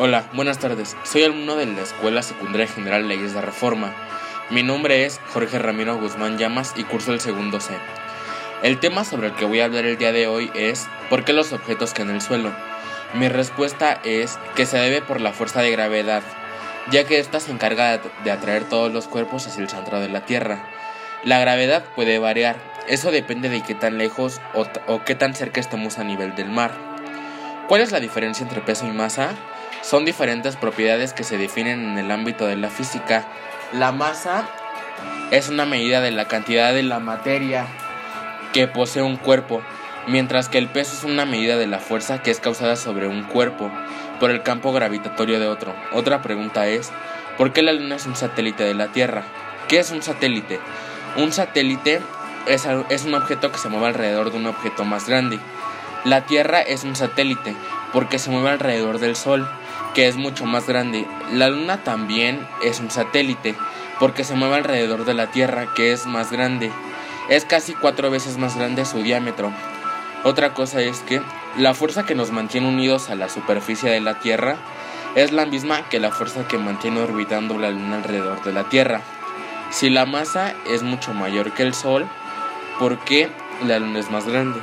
Hola, buenas tardes. Soy alumno de la Escuela Secundaria General Leyes de Reforma. Mi nombre es Jorge Ramiro Guzmán Llamas y curso el segundo C. El tema sobre el que voy a hablar el día de hoy es ¿por qué los objetos caen en el suelo? Mi respuesta es que se debe por la fuerza de gravedad, ya que ésta se encarga de atraer todos los cuerpos hacia el centro de la Tierra. La gravedad puede variar, eso depende de qué tan lejos o, o qué tan cerca estemos a nivel del mar. ¿Cuál es la diferencia entre peso y masa? Son diferentes propiedades que se definen en el ámbito de la física. La masa es una medida de la cantidad de la materia que posee un cuerpo, mientras que el peso es una medida de la fuerza que es causada sobre un cuerpo por el campo gravitatorio de otro. Otra pregunta es, ¿por qué la Luna es un satélite de la Tierra? ¿Qué es un satélite? Un satélite es, es un objeto que se mueve alrededor de un objeto más grande. La Tierra es un satélite porque se mueve alrededor del Sol que es mucho más grande. La Luna también es un satélite, porque se mueve alrededor de la Tierra, que es más grande. Es casi cuatro veces más grande su diámetro. Otra cosa es que la fuerza que nos mantiene unidos a la superficie de la Tierra es la misma que la fuerza que mantiene orbitando la Luna alrededor de la Tierra. Si la masa es mucho mayor que el Sol, ¿por qué la Luna es más grande?